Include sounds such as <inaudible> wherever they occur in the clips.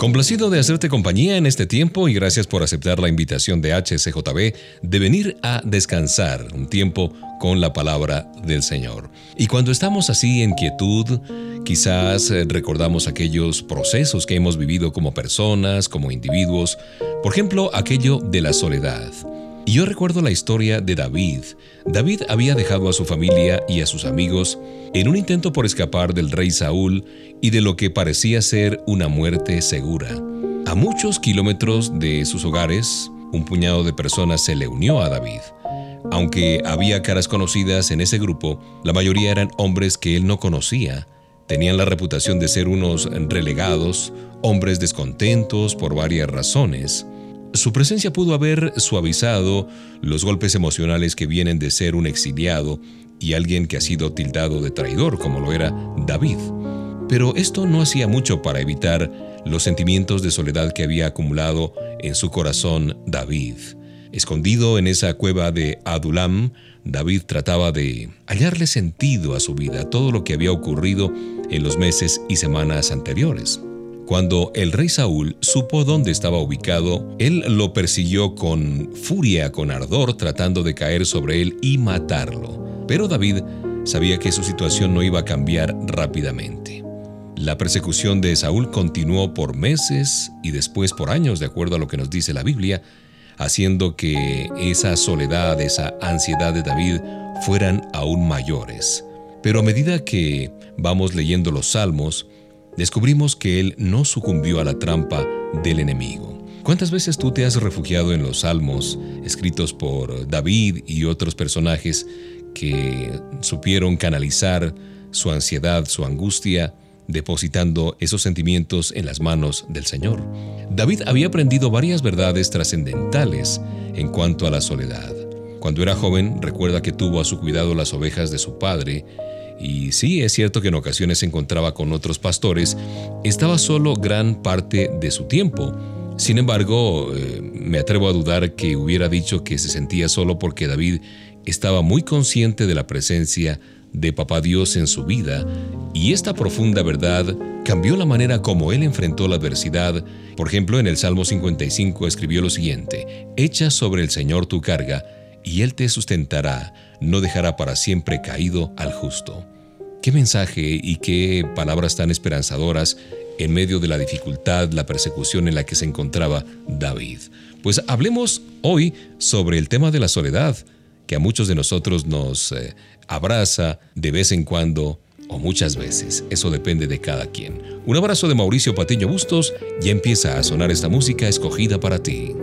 Complacido de hacerte compañía en este tiempo y gracias por aceptar la invitación de HCJB de venir a descansar un tiempo con la palabra del Señor. Y cuando estamos así en quietud, quizás eh, recordamos aquellos procesos que hemos vivido como personas, como individuos, por ejemplo, aquello de la soledad. Y yo recuerdo la historia de David. David había dejado a su familia y a sus amigos en un intento por escapar del rey Saúl y de lo que parecía ser una muerte segura. A muchos kilómetros de sus hogares, un puñado de personas se le unió a David. Aunque había caras conocidas en ese grupo, la mayoría eran hombres que él no conocía. Tenían la reputación de ser unos relegados, hombres descontentos por varias razones. Su presencia pudo haber suavizado los golpes emocionales que vienen de ser un exiliado y alguien que ha sido tildado de traidor como lo era David. Pero esto no hacía mucho para evitar los sentimientos de soledad que había acumulado en su corazón David. Escondido en esa cueva de Adulam, David trataba de hallarle sentido a su vida, todo lo que había ocurrido en los meses y semanas anteriores. Cuando el rey Saúl supo dónde estaba ubicado, él lo persiguió con furia, con ardor, tratando de caer sobre él y matarlo. Pero David sabía que su situación no iba a cambiar rápidamente. La persecución de Saúl continuó por meses y después por años, de acuerdo a lo que nos dice la Biblia, haciendo que esa soledad, esa ansiedad de David fueran aún mayores. Pero a medida que vamos leyendo los salmos, descubrimos que él no sucumbió a la trampa del enemigo. ¿Cuántas veces tú te has refugiado en los salmos escritos por David y otros personajes que supieron canalizar su ansiedad, su angustia, depositando esos sentimientos en las manos del Señor? David había aprendido varias verdades trascendentales en cuanto a la soledad. Cuando era joven, recuerda que tuvo a su cuidado las ovejas de su padre y sí, es cierto que en ocasiones se encontraba con otros pastores, estaba solo gran parte de su tiempo. Sin embargo, eh, me atrevo a dudar que hubiera dicho que se sentía solo porque David estaba muy consciente de la presencia de Papá Dios en su vida, y esta profunda verdad cambió la manera como él enfrentó la adversidad. Por ejemplo, en el Salmo 55 escribió lo siguiente, Echa sobre el Señor tu carga, y Él te sustentará, no dejará para siempre caído al justo. Qué mensaje y qué palabras tan esperanzadoras en medio de la dificultad, la persecución en la que se encontraba David. Pues hablemos hoy sobre el tema de la soledad, que a muchos de nosotros nos eh, abraza de vez en cuando o muchas veces. Eso depende de cada quien. Un abrazo de Mauricio Patiño Bustos. Ya empieza a sonar esta música escogida para ti.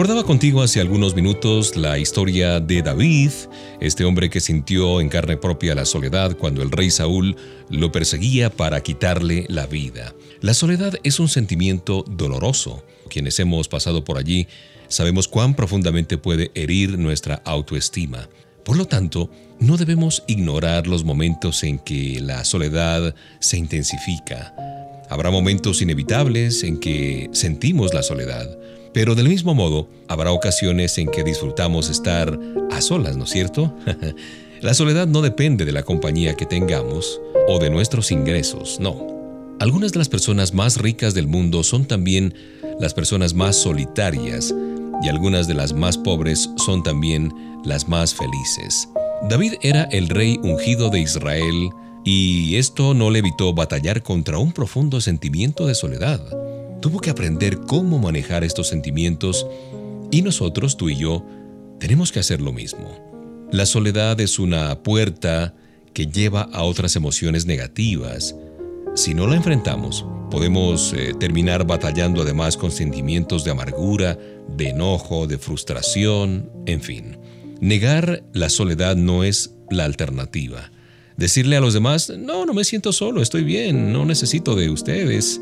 Recordaba contigo hace algunos minutos la historia de David, este hombre que sintió en carne propia la soledad cuando el rey Saúl lo perseguía para quitarle la vida. La soledad es un sentimiento doloroso. Quienes hemos pasado por allí sabemos cuán profundamente puede herir nuestra autoestima. Por lo tanto, no debemos ignorar los momentos en que la soledad se intensifica. Habrá momentos inevitables en que sentimos la soledad pero del mismo modo, habrá ocasiones en que disfrutamos estar a solas, ¿no es cierto? <laughs> la soledad no depende de la compañía que tengamos o de nuestros ingresos, no. Algunas de las personas más ricas del mundo son también las personas más solitarias y algunas de las más pobres son también las más felices. David era el rey ungido de Israel y esto no le evitó batallar contra un profundo sentimiento de soledad tuvo que aprender cómo manejar estos sentimientos y nosotros, tú y yo, tenemos que hacer lo mismo. La soledad es una puerta que lleva a otras emociones negativas. Si no la enfrentamos, podemos eh, terminar batallando además con sentimientos de amargura, de enojo, de frustración, en fin. Negar la soledad no es la alternativa. Decirle a los demás, no, no me siento solo, estoy bien, no necesito de ustedes,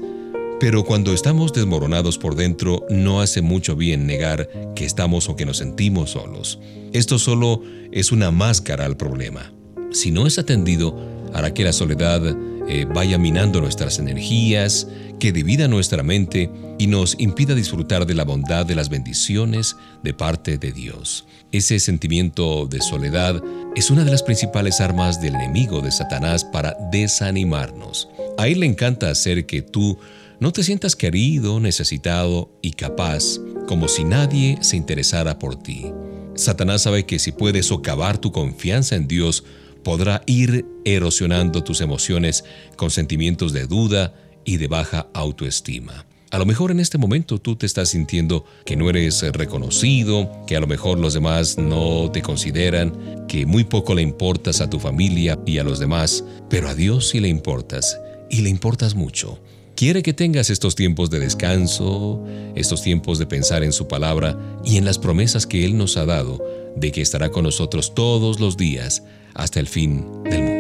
pero cuando estamos desmoronados por dentro, no hace mucho bien negar que estamos o que nos sentimos solos. Esto solo es una máscara al problema. Si no es atendido, hará que la soledad eh, vaya minando nuestras energías, que divida nuestra mente y nos impida disfrutar de la bondad de las bendiciones de parte de Dios. Ese sentimiento de soledad es una de las principales armas del enemigo de Satanás para desanimarnos. A él le encanta hacer que tú no te sientas querido, necesitado y capaz, como si nadie se interesara por ti. Satanás sabe que si puedes socavar tu confianza en Dios, podrá ir erosionando tus emociones con sentimientos de duda y de baja autoestima. A lo mejor en este momento tú te estás sintiendo que no eres reconocido, que a lo mejor los demás no te consideran, que muy poco le importas a tu familia y a los demás, pero a Dios sí le importas y le importas mucho. Quiere que tengas estos tiempos de descanso, estos tiempos de pensar en su palabra y en las promesas que Él nos ha dado de que estará con nosotros todos los días hasta el fin del mundo.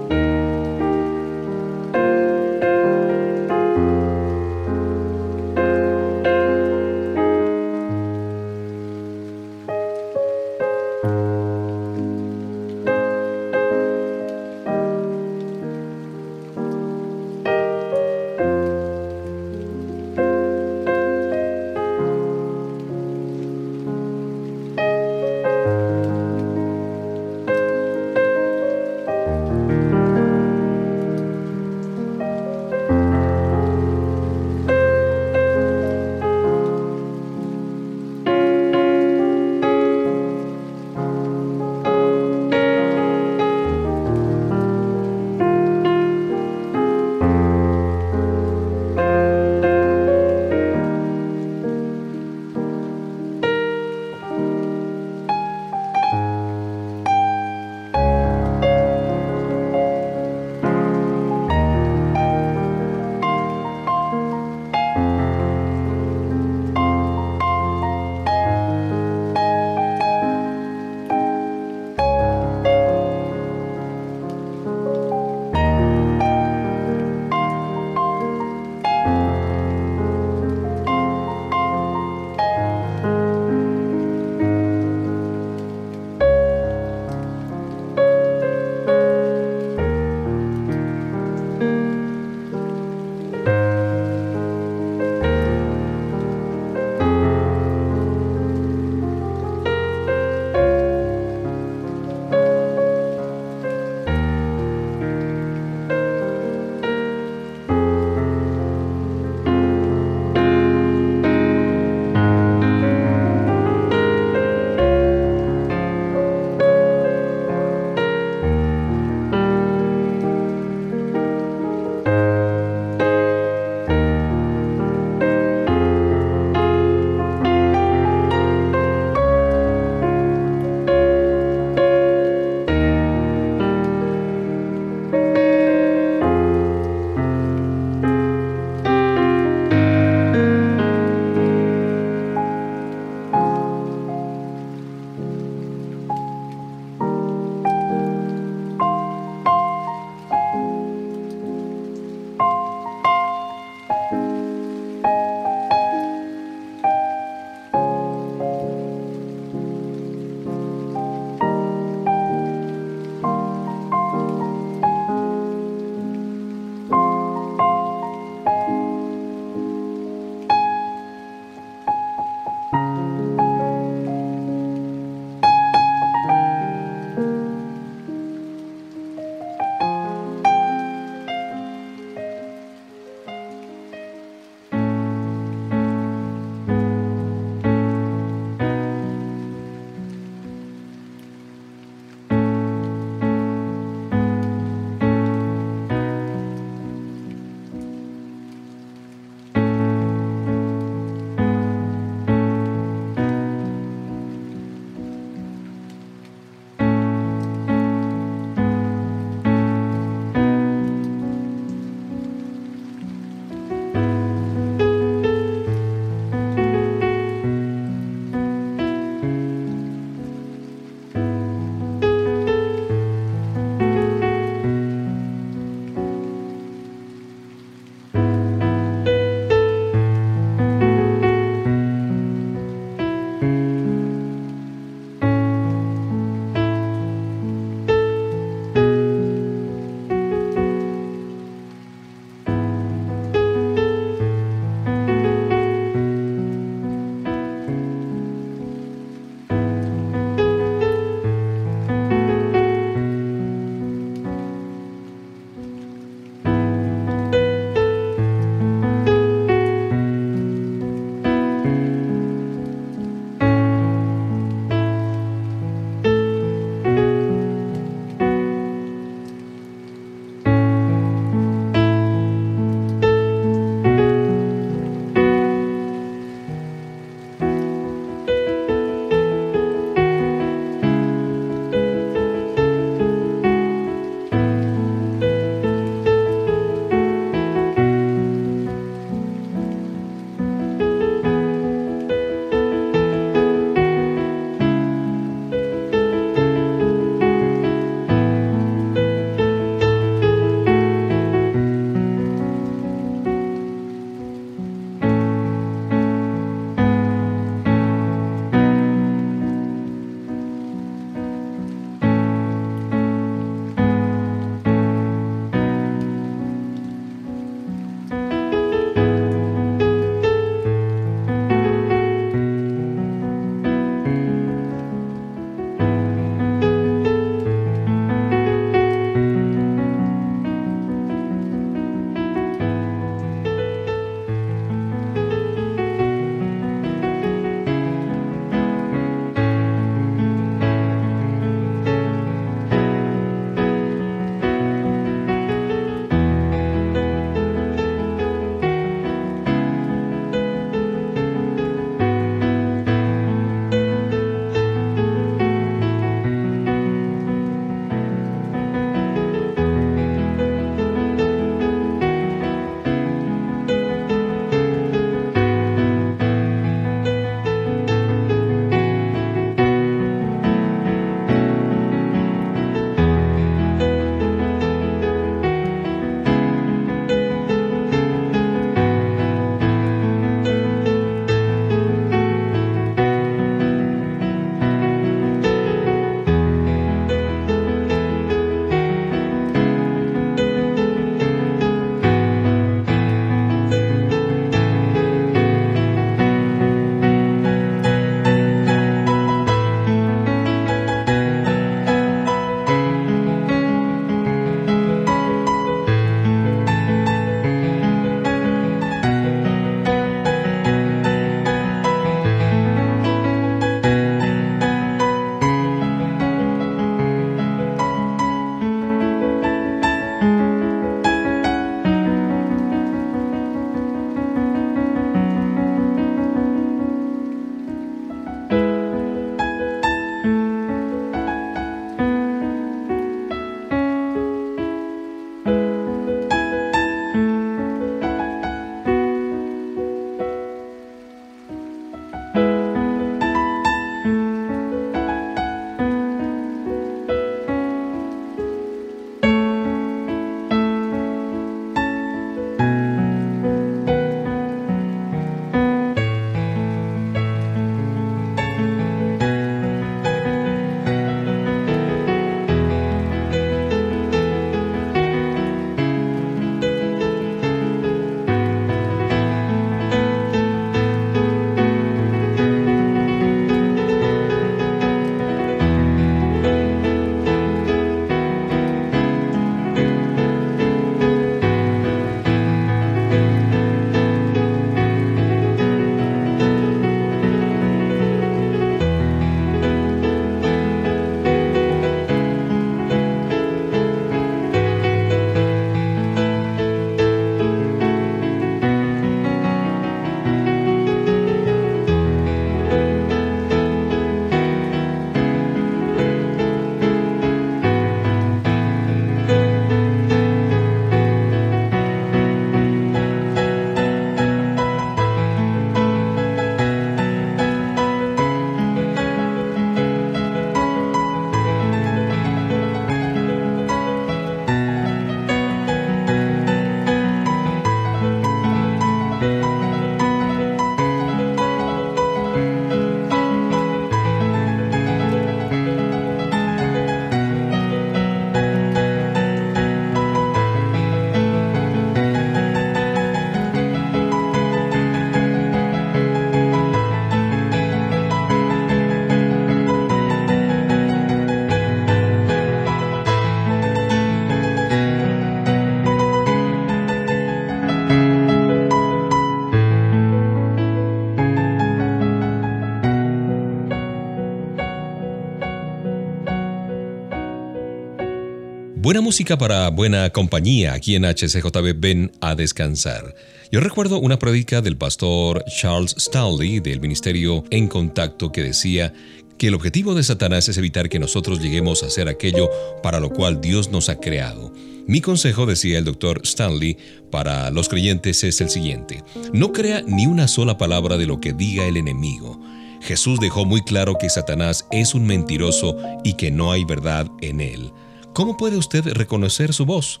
Buena música para buena compañía aquí en HCJB Ven a descansar. Yo recuerdo una predica del pastor Charles Stanley del ministerio En Contacto que decía que el objetivo de Satanás es evitar que nosotros lleguemos a hacer aquello para lo cual Dios nos ha creado. Mi consejo, decía el doctor Stanley, para los creyentes es el siguiente. No crea ni una sola palabra de lo que diga el enemigo. Jesús dejó muy claro que Satanás es un mentiroso y que no hay verdad en él. ¿Cómo puede usted reconocer su voz?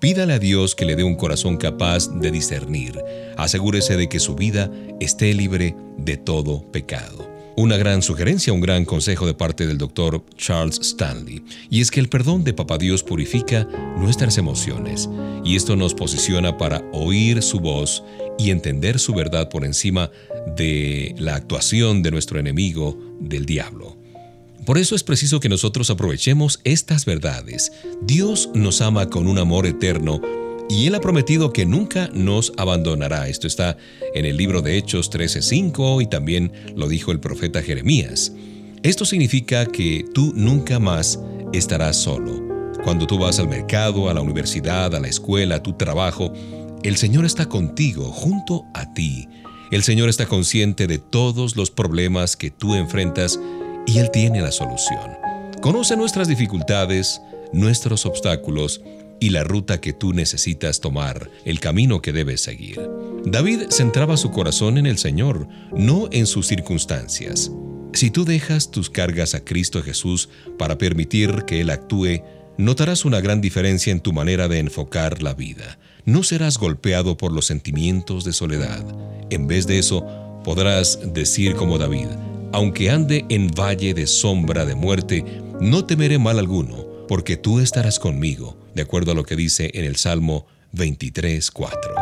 Pídale a Dios que le dé un corazón capaz de discernir. Asegúrese de que su vida esté libre de todo pecado. Una gran sugerencia, un gran consejo de parte del doctor Charles Stanley, y es que el perdón de Papá Dios purifica nuestras emociones, y esto nos posiciona para oír su voz y entender su verdad por encima de la actuación de nuestro enemigo, del diablo. Por eso es preciso que nosotros aprovechemos estas verdades. Dios nos ama con un amor eterno y Él ha prometido que nunca nos abandonará. Esto está en el libro de Hechos 13:5 y también lo dijo el profeta Jeremías. Esto significa que tú nunca más estarás solo. Cuando tú vas al mercado, a la universidad, a la escuela, a tu trabajo, el Señor está contigo, junto a ti. El Señor está consciente de todos los problemas que tú enfrentas y Él tiene la solución. Conoce nuestras dificultades, nuestros obstáculos y la ruta que tú necesitas tomar, el camino que debes seguir. David centraba su corazón en el Señor, no en sus circunstancias. Si tú dejas tus cargas a Cristo Jesús para permitir que Él actúe, notarás una gran diferencia en tu manera de enfocar la vida. No serás golpeado por los sentimientos de soledad. En vez de eso, podrás decir como David, aunque ande en valle de sombra de muerte, no temeré mal alguno, porque tú estarás conmigo, de acuerdo a lo que dice en el Salmo 23.4. Y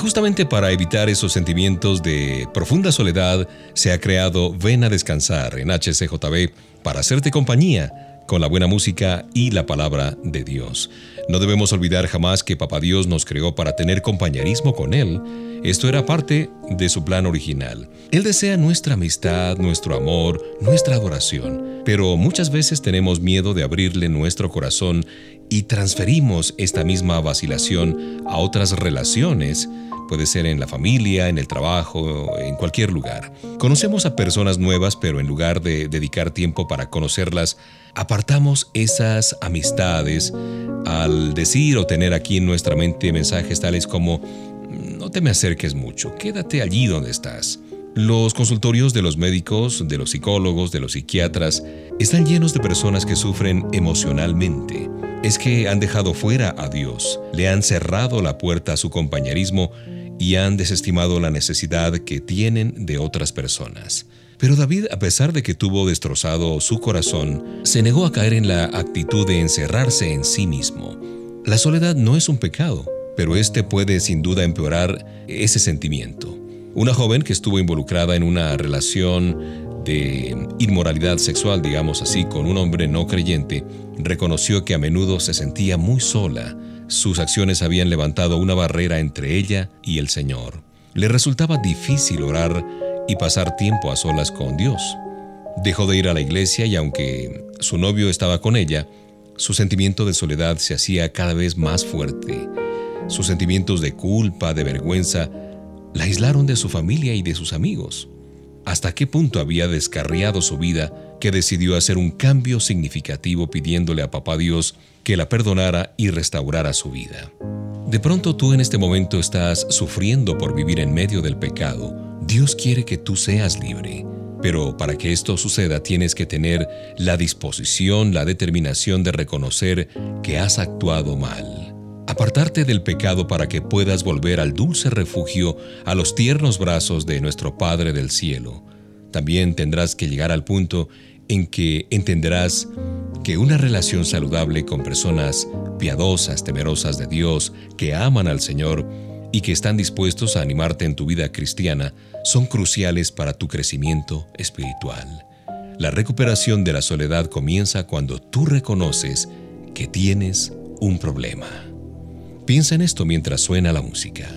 justamente para evitar esos sentimientos de profunda soledad, se ha creado Ven a Descansar en HCJB para hacerte compañía con la buena música y la palabra de Dios. No debemos olvidar jamás que Papá Dios nos creó para tener compañerismo con Él. Esto era parte de su plan original. Él desea nuestra amistad, nuestro amor, nuestra adoración, pero muchas veces tenemos miedo de abrirle nuestro corazón y transferimos esta misma vacilación a otras relaciones Puede ser en la familia, en el trabajo, en cualquier lugar. Conocemos a personas nuevas, pero en lugar de dedicar tiempo para conocerlas, apartamos esas amistades al decir o tener aquí en nuestra mente mensajes tales como no te me acerques mucho, quédate allí donde estás. Los consultorios de los médicos, de los psicólogos, de los psiquiatras, están llenos de personas que sufren emocionalmente. Es que han dejado fuera a Dios, le han cerrado la puerta a su compañerismo y han desestimado la necesidad que tienen de otras personas. Pero David, a pesar de que tuvo destrozado su corazón, se negó a caer en la actitud de encerrarse en sí mismo. La soledad no es un pecado, pero este puede sin duda empeorar ese sentimiento. Una joven que estuvo involucrada en una relación de inmoralidad sexual, digamos así, con un hombre no creyente, reconoció que a menudo se sentía muy sola sus acciones habían levantado una barrera entre ella y el Señor. Le resultaba difícil orar y pasar tiempo a solas con Dios. Dejó de ir a la iglesia y aunque su novio estaba con ella, su sentimiento de soledad se hacía cada vez más fuerte. Sus sentimientos de culpa, de vergüenza, la aislaron de su familia y de sus amigos. ¿Hasta qué punto había descarriado su vida que decidió hacer un cambio significativo pidiéndole a Papá Dios que la perdonara y restaurara su vida. De pronto tú en este momento estás sufriendo por vivir en medio del pecado. Dios quiere que tú seas libre. Pero para que esto suceda tienes que tener la disposición, la determinación de reconocer que has actuado mal. Apartarte del pecado para que puedas volver al dulce refugio, a los tiernos brazos de nuestro Padre del Cielo. También tendrás que llegar al punto en que entenderás que una relación saludable con personas piadosas, temerosas de Dios, que aman al Señor y que están dispuestos a animarte en tu vida cristiana, son cruciales para tu crecimiento espiritual. La recuperación de la soledad comienza cuando tú reconoces que tienes un problema. Piensa en esto mientras suena la música.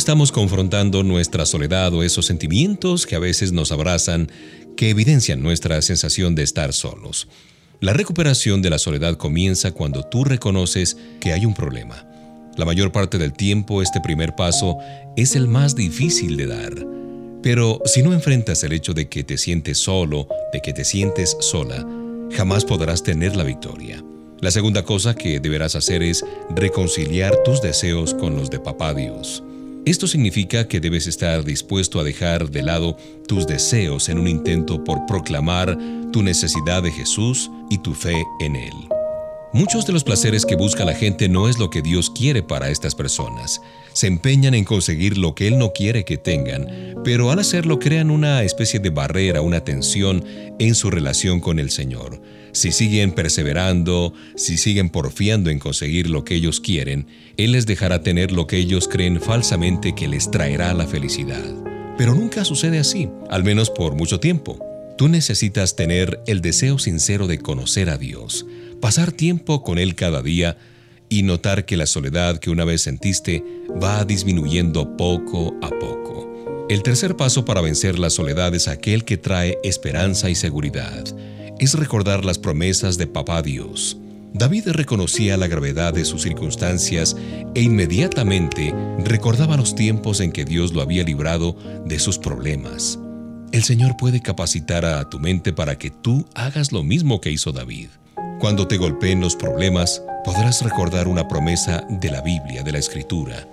Estamos confrontando nuestra soledad o esos sentimientos que a veces nos abrazan, que evidencian nuestra sensación de estar solos? La recuperación de la soledad comienza cuando tú reconoces que hay un problema. La mayor parte del tiempo este primer paso es el más difícil de dar. Pero si no enfrentas el hecho de que te sientes solo, de que te sientes sola, jamás podrás tener la victoria. La segunda cosa que deberás hacer es reconciliar tus deseos con los de Papá Dios. Esto significa que debes estar dispuesto a dejar de lado tus deseos en un intento por proclamar tu necesidad de Jesús y tu fe en Él. Muchos de los placeres que busca la gente no es lo que Dios quiere para estas personas. Se empeñan en conseguir lo que Él no quiere que tengan, pero al hacerlo crean una especie de barrera, una tensión en su relación con el Señor. Si siguen perseverando, si siguen porfiando en conseguir lo que ellos quieren, Él les dejará tener lo que ellos creen falsamente que les traerá la felicidad. Pero nunca sucede así, al menos por mucho tiempo. Tú necesitas tener el deseo sincero de conocer a Dios pasar tiempo con Él cada día y notar que la soledad que una vez sentiste va disminuyendo poco a poco. El tercer paso para vencer la soledad es aquel que trae esperanza y seguridad. Es recordar las promesas de Papá Dios. David reconocía la gravedad de sus circunstancias e inmediatamente recordaba los tiempos en que Dios lo había librado de sus problemas. El Señor puede capacitar a tu mente para que tú hagas lo mismo que hizo David. Cuando te golpeen los problemas, podrás recordar una promesa de la Biblia, de la Escritura.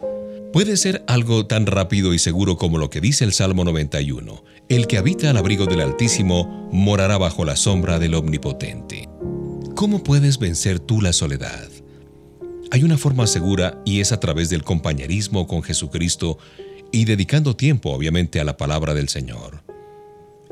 Puede ser algo tan rápido y seguro como lo que dice el Salmo 91. El que habita al abrigo del Altísimo morará bajo la sombra del Omnipotente. ¿Cómo puedes vencer tú la soledad? Hay una forma segura y es a través del compañerismo con Jesucristo y dedicando tiempo obviamente a la palabra del Señor.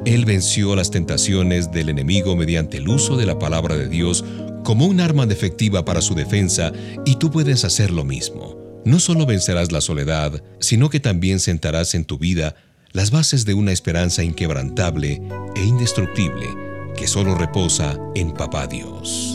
Él venció las tentaciones del enemigo mediante el uso de la palabra de Dios como un arma efectiva para su defensa y tú puedes hacer lo mismo. No solo vencerás la soledad, sino que también sentarás en tu vida las bases de una esperanza inquebrantable e indestructible que solo reposa en Papá Dios.